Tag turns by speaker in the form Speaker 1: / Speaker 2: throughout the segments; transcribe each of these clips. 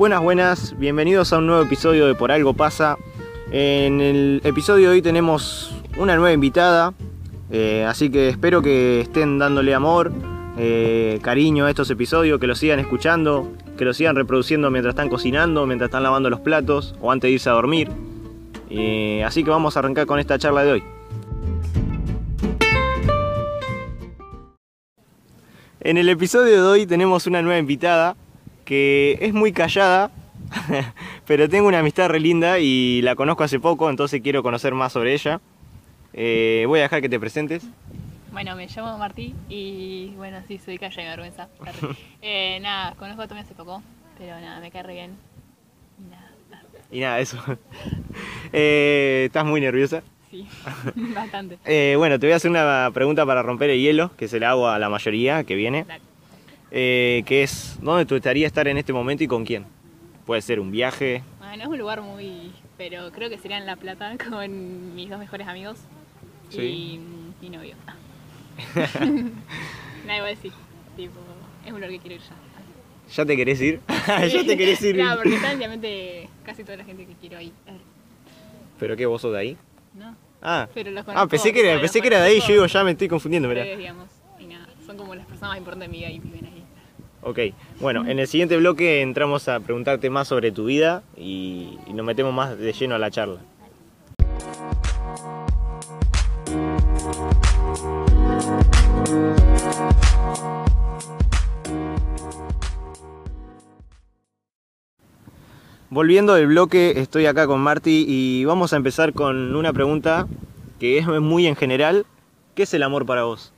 Speaker 1: Buenas, buenas, bienvenidos a un nuevo episodio de Por Algo Pasa. En el episodio de hoy tenemos una nueva invitada, eh, así que espero que estén dándole amor, eh, cariño a estos episodios, que los sigan escuchando, que los sigan reproduciendo mientras están cocinando, mientras están lavando los platos o antes de irse a dormir. Eh, así que vamos a arrancar con esta charla de hoy. En el episodio de hoy tenemos una nueva invitada que es muy callada, pero tengo una amistad re linda y la conozco hace poco, entonces quiero conocer más sobre ella. Eh, voy a dejar que te presentes.
Speaker 2: Bueno, me llamo Martí y bueno, sí, soy calla y vergüenza. Eh, nada, conozco a Tommy hace poco, pero nada, me cae re bien. Y nada, nada.
Speaker 1: Y nada, eso. Eh, ¿Estás muy nerviosa?
Speaker 2: sí, bastante.
Speaker 1: Eh, bueno, te voy a hacer una pregunta para romper el hielo, que se la hago a la mayoría que viene.
Speaker 2: Dale.
Speaker 1: Eh, que es, ¿dónde te gustaría estar en este momento y con quién? Puede ser un viaje.
Speaker 2: Bueno, no es un lugar muy, pero creo que sería en La Plata con mis dos mejores amigos
Speaker 1: Sí.
Speaker 2: y mi novio. nada, igual sí, tipo, es un lugar que quiero ir ya.
Speaker 1: ¿Ya te querés ir? ¿Ya te querés ir?
Speaker 2: Nada, porque está obviamente casi toda la gente que quiero ahí.
Speaker 1: ¿Pero qué, vos sos de ahí?
Speaker 2: ¿No?
Speaker 1: Ah,
Speaker 2: Pero los
Speaker 1: ah pensé que era, pensé que era de ahí, yo digo, ya me estoy confundiendo,
Speaker 2: digamos, y nada, son como las personas más importantes de mi vida y viven ahí.
Speaker 1: Ok, bueno, en el siguiente bloque entramos a preguntarte más sobre tu vida y, nos metemos más de lleno a la charla. Volviendo del bloque, estoy acá con Marty y vamos a empezar con una pregunta que es muy en general. ¿Qué es el amor para vos?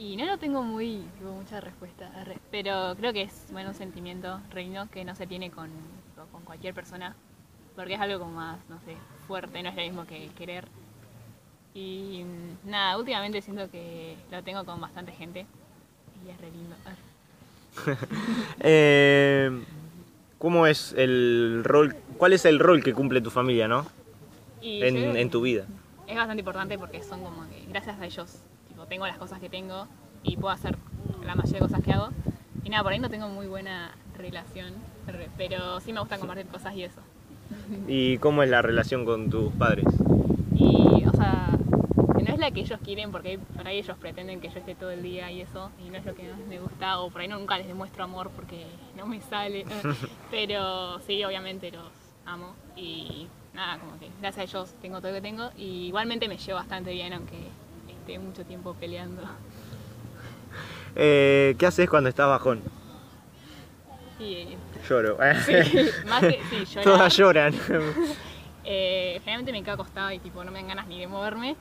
Speaker 2: Y no lo tengo muy, tipo, mucha respuesta, pero creo que es bueno, un sentimiento reino que no se tiene con, con cualquier persona, porque es algo como más, no sé, fuerte, no es lo mismo que querer. Y mm, nada, últimamente siento que lo tengo con bastante gente y es re lindo.
Speaker 1: Eh, ¿Cómo es el rol? ¿Cuál es el rol que cumple tu familia, no? En, en tu vida.
Speaker 2: Es bastante importante porque son como que gracias a ellos tengo las cosas que tengo y puedo hacer la mayoría de cosas que hago. Y nada, por ahí no tengo muy buena relación, pero sí me gusta compartir cosas y eso.
Speaker 1: ¿Y cómo es la relación con tus padres?
Speaker 2: Y, o sea, no es la que ellos quieren porque por ahí ellos pretenden que yo esté todo el día y eso, y no es lo que más me gusta, o por ahí nunca les demuestro amor porque no me sale. Pero sí, obviamente los amo y nada, como que gracias a ellos tengo todo lo que tengo y igualmente me llevo bastante bien aunque mucho tiempo peleando.
Speaker 1: Eh, ¿Qué haces cuando estás bajón?
Speaker 2: Eh,
Speaker 1: Lloro.
Speaker 2: sí, más que sí, llorar.
Speaker 1: Todas lloran.
Speaker 2: Eh, generalmente me quedo acostada y tipo no me dan ganas ni de moverme.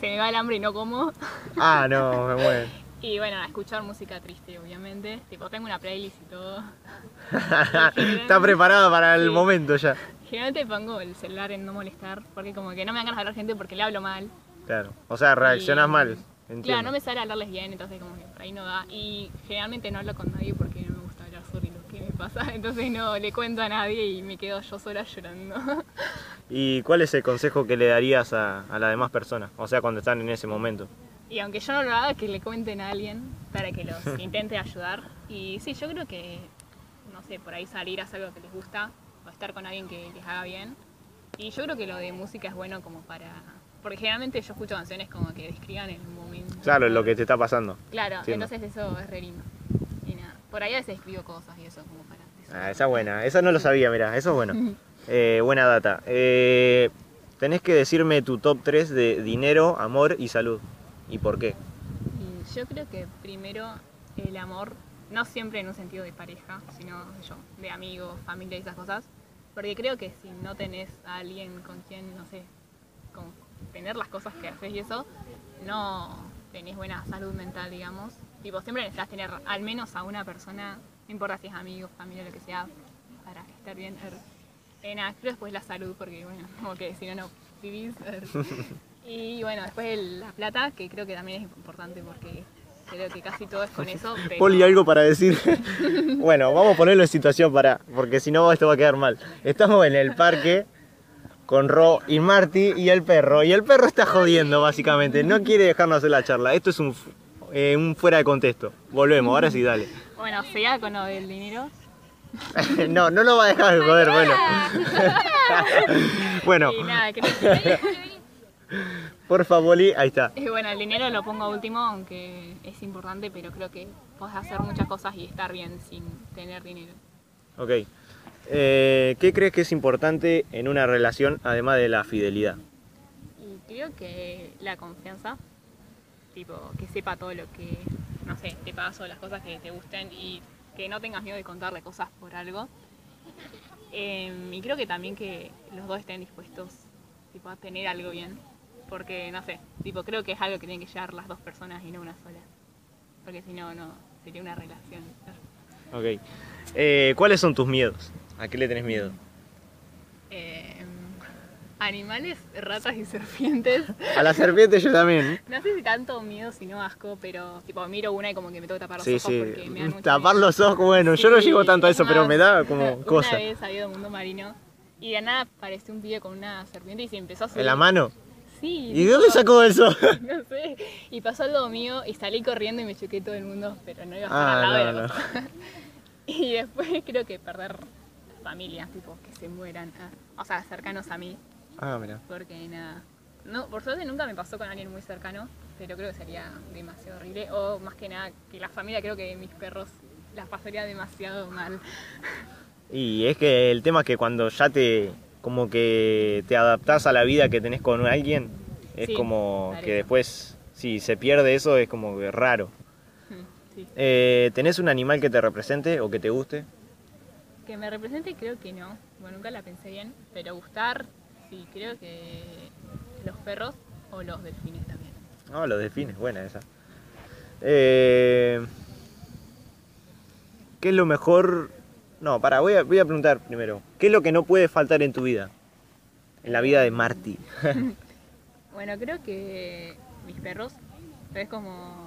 Speaker 2: Se me va el hambre y no como.
Speaker 1: ah, no, me muero.
Speaker 2: Y bueno, a escuchar música triste, obviamente. Tipo, tengo una playlist y todo.
Speaker 1: Está preparado para el
Speaker 2: Sí.
Speaker 1: momento ya.
Speaker 2: Generalmente pongo el celular en no molestar, porque como que no me dan ganas de hablar gente porque le hablo mal.
Speaker 1: Claro. O sea, reaccionás
Speaker 2: Y-
Speaker 1: mal. Entiendo.
Speaker 2: Claro, no me sale hablarles bien, entonces como que por ahí no da. Y generalmente no hablo con nadie porque no me gusta hablar sobre lo que me pasa. Entonces no le cuento a nadie y me quedo yo sola llorando.
Speaker 1: ¿Y cuál es el consejo que le darías a, a las demás personas? O sea, cuando están en ese momento.
Speaker 2: Y aunque yo no lo haga, que le cuenten a alguien para que los intente ayudar. Y sí, yo creo que, no sé, por ahí salir a hacer algo que les gusta o estar con alguien que les haga bien. Y yo creo que lo de música es bueno como para... Porque generalmente yo escucho canciones como que describan el momento.
Speaker 1: Claro, lo que te está pasando.
Speaker 2: Claro,
Speaker 1: Entiendo.
Speaker 2: entonces eso es re lindo. Y nada, por ahí a veces escribo cosas y eso como para...
Speaker 1: Ah, esa es buena. Esa no lo sabía, mira. Eso es bueno. Eh, buena data. Eh, tenés que decirme tu top 3 de dinero, amor y salud. ¿Y por qué?
Speaker 2: Y yo creo que primero el amor, no siempre en un sentido de pareja, sino yo, de amigos, familia y esas cosas. Porque creo que si no tenés a alguien con quien, no sé, tener las cosas que haces y eso, no tenés buena salud mental, digamos. Tipo, siempre necesitas tener al menos a una persona, no importa si es amigo, familia, lo que sea, para estar bien. Eh, nada, creo después la salud, porque bueno, como que si no, no vivís. Y bueno, después el- la plata, que creo que también es importante porque creo que casi todo es con eso. Pero...
Speaker 1: Poli, algo para decir. bueno, vamos a ponerlo en situación para. Porque si no, esto va a quedar mal. Estamos en el parque con Ro y Marty y el perro. Y el perro está jodiendo, básicamente. No quiere dejarnos hacer la charla. Esto es un, eh, un fuera de contexto. Volvemos, ahora sí, dale.
Speaker 2: Bueno, seguía con lo del dinero.
Speaker 1: no, no lo va a dejar de joder, bueno. bueno,
Speaker 2: Y nada, que...
Speaker 1: por favor, ahí está.
Speaker 2: Y bueno, el dinero lo pongo último, aunque es importante, pero creo que puedes hacer muchas cosas y estar bien sin tener dinero.
Speaker 1: Ok. Eh, ¿Qué crees que es importante en una relación además de la fidelidad?
Speaker 2: Y creo que la confianza, tipo, que sepa todo lo que, no sé, te pasa o las cosas que te gusten y que no tengas miedo de contarle cosas por algo. Em, y creo que también que los dos estén dispuestos tipo, a tener algo bien. Porque, no sé, tipo, creo que es algo que tienen que llevar las dos personas y no una sola. Porque si no, no, sería una relación.
Speaker 1: Ok. Eh, ¿Cuáles son tus miedos? ¿A qué le tenés miedo?
Speaker 2: Em, animales, ratas y serpientes.
Speaker 1: A la serpiente yo también.
Speaker 2: No sé si tanto miedo, sino asco, pero tipo miro una y como que me tengo que tapar los
Speaker 1: Sí,
Speaker 2: ojos
Speaker 1: sí.
Speaker 2: porque me dan
Speaker 1: Tapar
Speaker 2: miedo.
Speaker 1: los ojos, bueno, yo no llego tanto a eso,
Speaker 2: es
Speaker 1: pero me da como
Speaker 2: una
Speaker 1: cosa.
Speaker 2: vez había a mundo marino y de nada apareció un pibe con una serpiente y se empezó a subir.
Speaker 1: ¿En la mano?
Speaker 2: Sí.
Speaker 1: ¿Y de dónde sacó eso?
Speaker 2: No sé. Y pasó al lado mío y salí corriendo y me choqué todo el mundo, pero no iba a estar
Speaker 1: Ah,
Speaker 2: al lado de
Speaker 1: no,
Speaker 2: la
Speaker 1: no.
Speaker 2: Y después creo que perder familias, tipo, que se mueran. ah, O sea, cercanos a mí,
Speaker 1: Ah, mira.
Speaker 2: porque nada. No, por suerte nunca me pasó con alguien muy cercano, pero creo que sería demasiado horrible. O más que nada, que la familia, creo que mis perros las pasaría demasiado mal.
Speaker 1: Y es que el tema es que cuando ya te como que te adaptás a la vida que tenés con alguien, es
Speaker 2: Sí,
Speaker 1: como que después, si se pierde eso, es como que raro.
Speaker 2: Sí.
Speaker 1: Eh, ¿Tenés un animal que te represente o que te guste?
Speaker 2: Que me represente, creo que no. Bueno, nunca la pensé bien, pero gustar, sí, creo que los perros o los delfines también.
Speaker 1: No, los delfines, buena esa. Eh, ¿Qué es lo mejor? No, para, voy a, voy a preguntar primero. ¿Qué es lo que no puede faltar en tu vida? En la vida de Marty.
Speaker 2: Bueno, creo que mis perros, es como,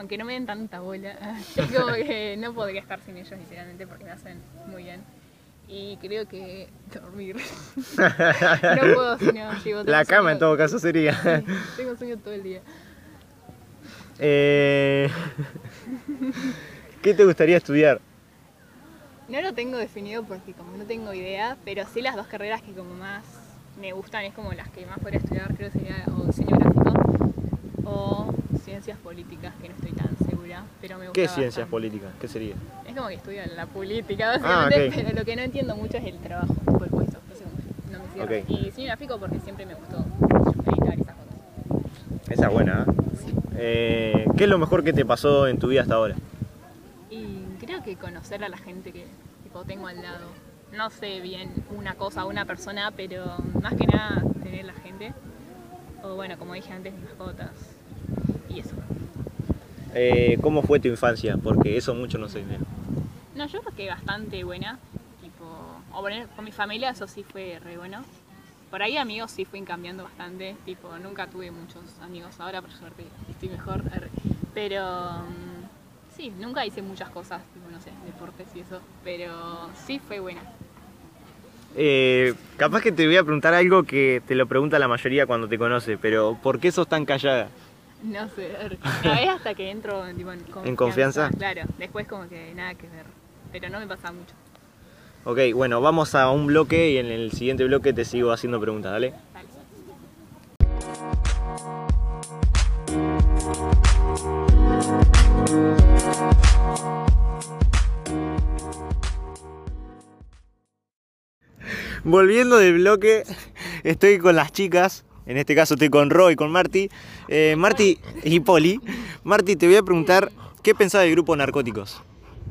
Speaker 2: aunque no me den tanta bola, es como que no podría estar sin ellos literalmente porque me hacen muy bien. Y creo que dormir. no puedo si no llevo
Speaker 1: La cama en todo caso sería.
Speaker 2: Tengo sueño todo el día.
Speaker 1: Eh, ¿Qué te gustaría estudiar?
Speaker 2: No lo tengo definido porque como no tengo idea, pero sí las dos carreras que como más me gustan es como las que más podría estudiar, creo que sería o diseño gráfico ciencias políticas, que no estoy tan segura, pero me gusta
Speaker 1: ¿Qué ciencias políticas? ¿Qué sería?
Speaker 2: Es como que estudio la política,
Speaker 1: Ah,
Speaker 2: básicamente, pero lo que no entiendo mucho es el trabajo, el puesto, no me cierra.
Speaker 1: Ok.
Speaker 2: Y diseño gráfico porque siempre me gustó editar esas cosas.
Speaker 1: Esa es buena, ¿eh? Eh, ¿Qué es lo mejor que te pasó en tu vida hasta ahora?
Speaker 2: Y creo que conocer a la gente que tipo, tengo al lado. No sé bien una cosa, una persona, pero más que nada tener la gente. O bueno, como dije antes, mis mascotas. Y eso.
Speaker 1: Eh, ¿Cómo fue tu infancia? Porque eso mucho no sé.
Speaker 2: No, yo creo que bastante buena. Tipo, o bueno, con mi familia eso sí fue re bueno. Por ahí amigos sí fui cambiando bastante. Tipo, nunca tuve muchos amigos. Ahora por suerte estoy mejor. Pero mm, sí, nunca hice muchas cosas, tipo, no sé, deportes y eso. Pero sí fue buena.
Speaker 1: Eh, capaz que te voy a preguntar algo que te lo pregunta la mayoría cuando te conoce, pero ¿por qué sos tan callada?
Speaker 2: No sé, no, es hasta que entro tipo, en confianza.
Speaker 1: confianza?
Speaker 2: Claro, después como que nada que ver. Pero no me pasa mucho.
Speaker 1: Ok, bueno, vamos a un bloque y en el siguiente bloque te sigo haciendo preguntas, ¿dale?
Speaker 2: Dale.
Speaker 1: Volviendo del bloque, estoy con las chicas. En este caso estoy con Roy y con Marty. Eh, Marty y Poli. Marty, te voy a preguntar, ¿qué pensás del grupo Narcóticos?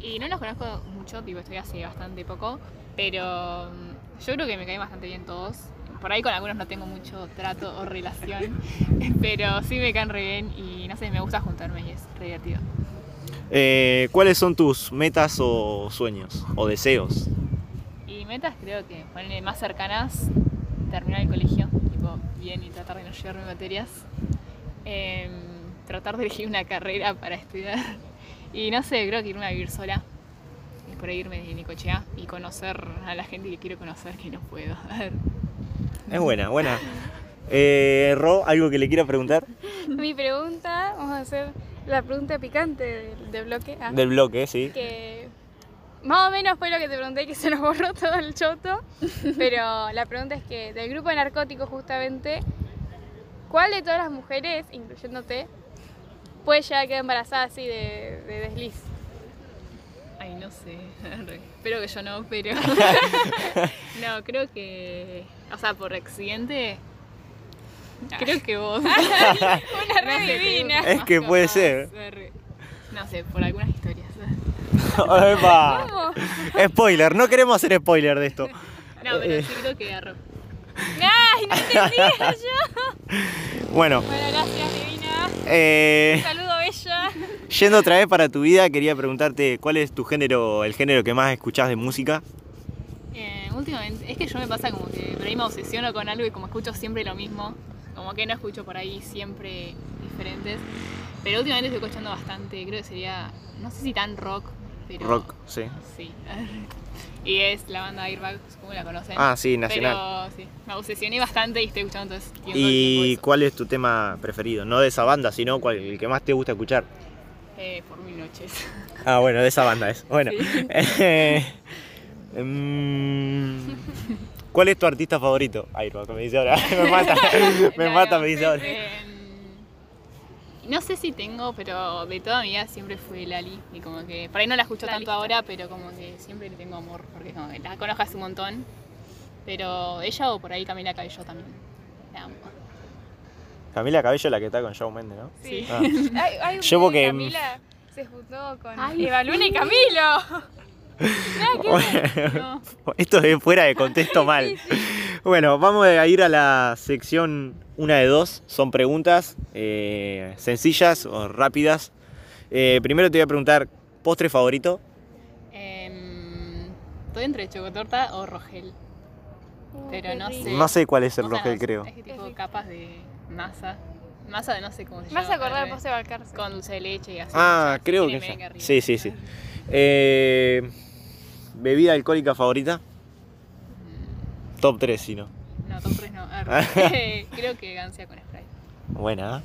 Speaker 2: Y no los conozco mucho, tipo, estoy hace bastante poco, pero mm, yo creo que me caen bastante bien todos. Por ahí con algunos no tengo mucho trato o relación, pero sí me caen re bien y no sé, me gusta juntarme y es re divertido.
Speaker 1: Eh, ¿Cuáles son tus metas o sueños o deseos?
Speaker 2: Y metas creo que ponerle más cercanas, terminar el colegio, bien y tratar de no llevarme materias. Em, tratar de elegir una carrera para estudiar. Y no sé, creo que irme a vivir sola. Y por ahí irme de Nicochea y conocer a la gente que quiero conocer que no puedo.
Speaker 1: Es buena, buena. Eh, Ro, ¿algo que le quiera preguntar?
Speaker 3: Mi pregunta, vamos a hacer la pregunta picante del, del bloque. ah,
Speaker 1: Del bloque, sí.
Speaker 3: que Más o menos fue lo que te pregunté que se nos borró todo el choto. Pero la pregunta es que del grupo de narcóticos justamente, ¿cuál de todas las mujeres, incluyéndote, puede llegar a quedar embarazada así de, de desliz?
Speaker 2: Ay, no sé. Espero que yo no, pero. no, creo que. O sea, por accidente. Creo que vos.
Speaker 3: Una
Speaker 2: No
Speaker 3: re
Speaker 2: sé,
Speaker 3: divina.
Speaker 1: Es que puede ser.
Speaker 2: No sé, por algunas historias.
Speaker 1: Epa.
Speaker 3: ¿Cómo?
Speaker 1: Spoiler, no queremos hacer spoiler de esto.
Speaker 2: No, pero
Speaker 1: Eh.
Speaker 2: sí creo que agarró.
Speaker 3: ¡Ay, no entendía yo!
Speaker 1: Bueno,
Speaker 3: Bueno, gracias, divina.
Speaker 1: eh,
Speaker 3: Saludo, bella.
Speaker 1: yendo otra vez para tu vida, quería preguntarte cuál es tu género, el género que más escuchás de música.
Speaker 2: Eh, últimamente, es que yo me pasa como que por ahí me obsesiono con algo y como escucho siempre lo mismo, como que no escucho por ahí siempre diferentes. Pero últimamente estoy escuchando bastante, creo que sería, no sé si tan rock, pero.
Speaker 1: Rock, sí.
Speaker 2: Sí. y es la banda Airbag, supongo que la conocen.
Speaker 1: Ah, sí, nacional.
Speaker 2: Pero sí, me obsesioné bastante y estoy escuchando todo, el tiempo
Speaker 1: ¿Y
Speaker 2: eso.
Speaker 1: cuál es tu tema preferido? No de esa banda, sino cuál, el que más te gusta escuchar.
Speaker 2: Eh, por mil noches.
Speaker 1: Ah, bueno, de esa banda es. Bueno.
Speaker 2: Sí.
Speaker 1: Eh, mm, ¿Cuál es tu artista favorito? Que me dice ahora. Me mata. Me
Speaker 2: No,
Speaker 1: mata,
Speaker 2: no,
Speaker 1: me dice ahora.
Speaker 2: eh, no sé si tengo, pero de toda mi vida siempre fue Lali. Y como que, por ahí no la escucho tanto ahora, pero como que siempre le tengo amor, porque como que la conozco hace un montón. Pero ella o por ahí Camila Cabello también. La amo.
Speaker 1: Camila Cabello, la que está con Shawn Mendes, ¿no?
Speaker 2: Sí.
Speaker 1: Ah.
Speaker 3: Hay, hay un
Speaker 1: Yo porque-
Speaker 3: Camila se juntó con
Speaker 2: Ay,
Speaker 3: Eva Luna y Camilo. Ver.
Speaker 2: No.
Speaker 1: Esto es fuera de contexto mal. Bueno, vamos a ir a la sección una de dos. Son preguntas eh, sencillas o rápidas. Eh, primero te voy a preguntar, ¿postre favorito?
Speaker 2: Em, estoy entre chocotorta o rogel. Pero no sé.
Speaker 1: No sé cuál es el rogel,
Speaker 2: no,
Speaker 1: creo.
Speaker 2: Es que tipo capas de masa. Masa de no sé cómo se llama.
Speaker 3: vas a acordar vos de Balcarce.
Speaker 2: Con dulce de leche y así.
Speaker 1: Ah, creo que ya. Sí, sí, sí. Eh, ¿Bebida alcohólica favorita? Top 3, si no.
Speaker 2: No, top 3 no. Creo que gancia con Sprite.
Speaker 1: Buena,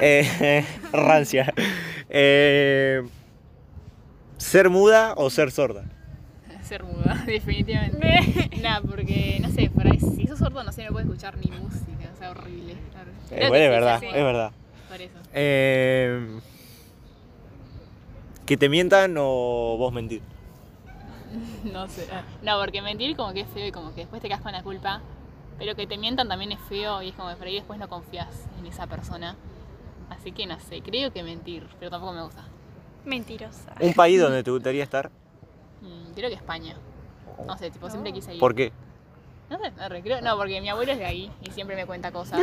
Speaker 1: ¿eh? Eh, rancia. Eh, ¿Ser muda o ser sorda?
Speaker 2: Ser muda, definitivamente. Nah, porque, no sé, por ahí, si sos sordo, no sé, no puedes escuchar ni música, o sea, horrible.
Speaker 1: Eh, bueno, es verdad,
Speaker 2: sí,
Speaker 1: es verdad.
Speaker 2: Por eso.
Speaker 1: Eh, ¿Que te mientan o vos mentir?
Speaker 2: No sé. No, porque mentir como que es feo y como que después te quedas con la culpa. Pero que te mientan también es feo y es como que por ahí después no confías en esa persona. Así que no sé, creo que mentir, pero tampoco me gusta.
Speaker 3: Mentirosa.
Speaker 1: ¿Un país donde te gustaría estar?
Speaker 2: Mm, creo que España. No sé, tipo, siempre quise ir.
Speaker 1: ¿Por qué?
Speaker 2: No sé, arre, creo, no, porque mi abuelo es de ahí y siempre me cuenta cosas.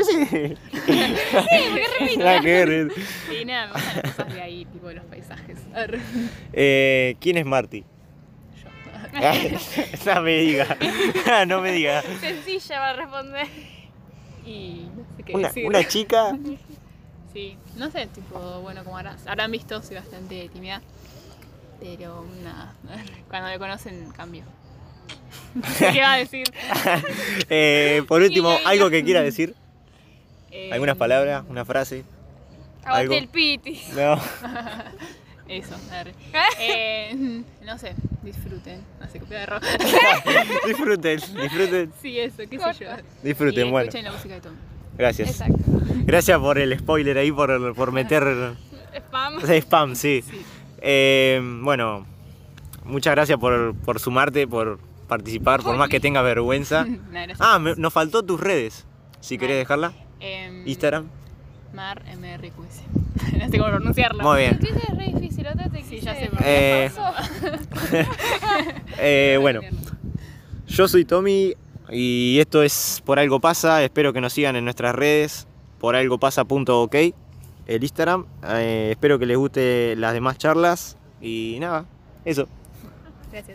Speaker 1: Nada que ver.
Speaker 2: Sí, nada, me gustan las cosas de ahí, tipo los paisajes.
Speaker 1: Eh, ¿Quién es Marty? No me diga. no me diga.
Speaker 3: Sencilla va a responder.
Speaker 2: Y no sé qué
Speaker 1: Una,
Speaker 2: decir.
Speaker 1: una chica.
Speaker 2: Sí, no sé, tipo, bueno, como habrán, habrán visto, soy bastante tímida. Pero nada, cuando me conocen cambio. ¿Qué va a decir?
Speaker 1: Eh, por último, algo que quiera decir.
Speaker 2: Eh,
Speaker 1: ¿Algunas palabras? ¿Una frase?
Speaker 3: Aguante el piti.
Speaker 1: No.
Speaker 2: Eso, arre. Eh, no sé, disfruten. No sé, copia de rock.
Speaker 1: disfruten, disfruten,
Speaker 2: Sí, eso, qué sé yo.
Speaker 1: disfruten.
Speaker 2: y
Speaker 1: Bueno,
Speaker 2: escuchen la música de Tom.
Speaker 1: gracias.
Speaker 3: Exacto.
Speaker 1: Gracias por el spoiler ahí, por, por meter
Speaker 3: Spam.
Speaker 1: spam, sí.
Speaker 2: Sí.
Speaker 1: Eh, bueno, muchas gracias por, por sumarte, por participar, por más que tengas vergüenza. Ah, me- nos faltó tus redes. Si querés
Speaker 2: Vale.
Speaker 1: dejarla.
Speaker 2: Em,
Speaker 1: Instagram.
Speaker 2: Mar MRQS. No sé cómo pronunciarlo.
Speaker 1: Muy bien.
Speaker 3: Twitter es re difícil, otra te
Speaker 2: Sí,
Speaker 3: quise
Speaker 2: ya sé,
Speaker 3: poner
Speaker 1: Eh. Eh, bueno, yo soy Tommy y esto es Por Algo Pasa. Espero que nos sigan en nuestras redes, poralgopasa.ok, el Instagram. Eh, espero que les guste las demás charlas y nada, eso.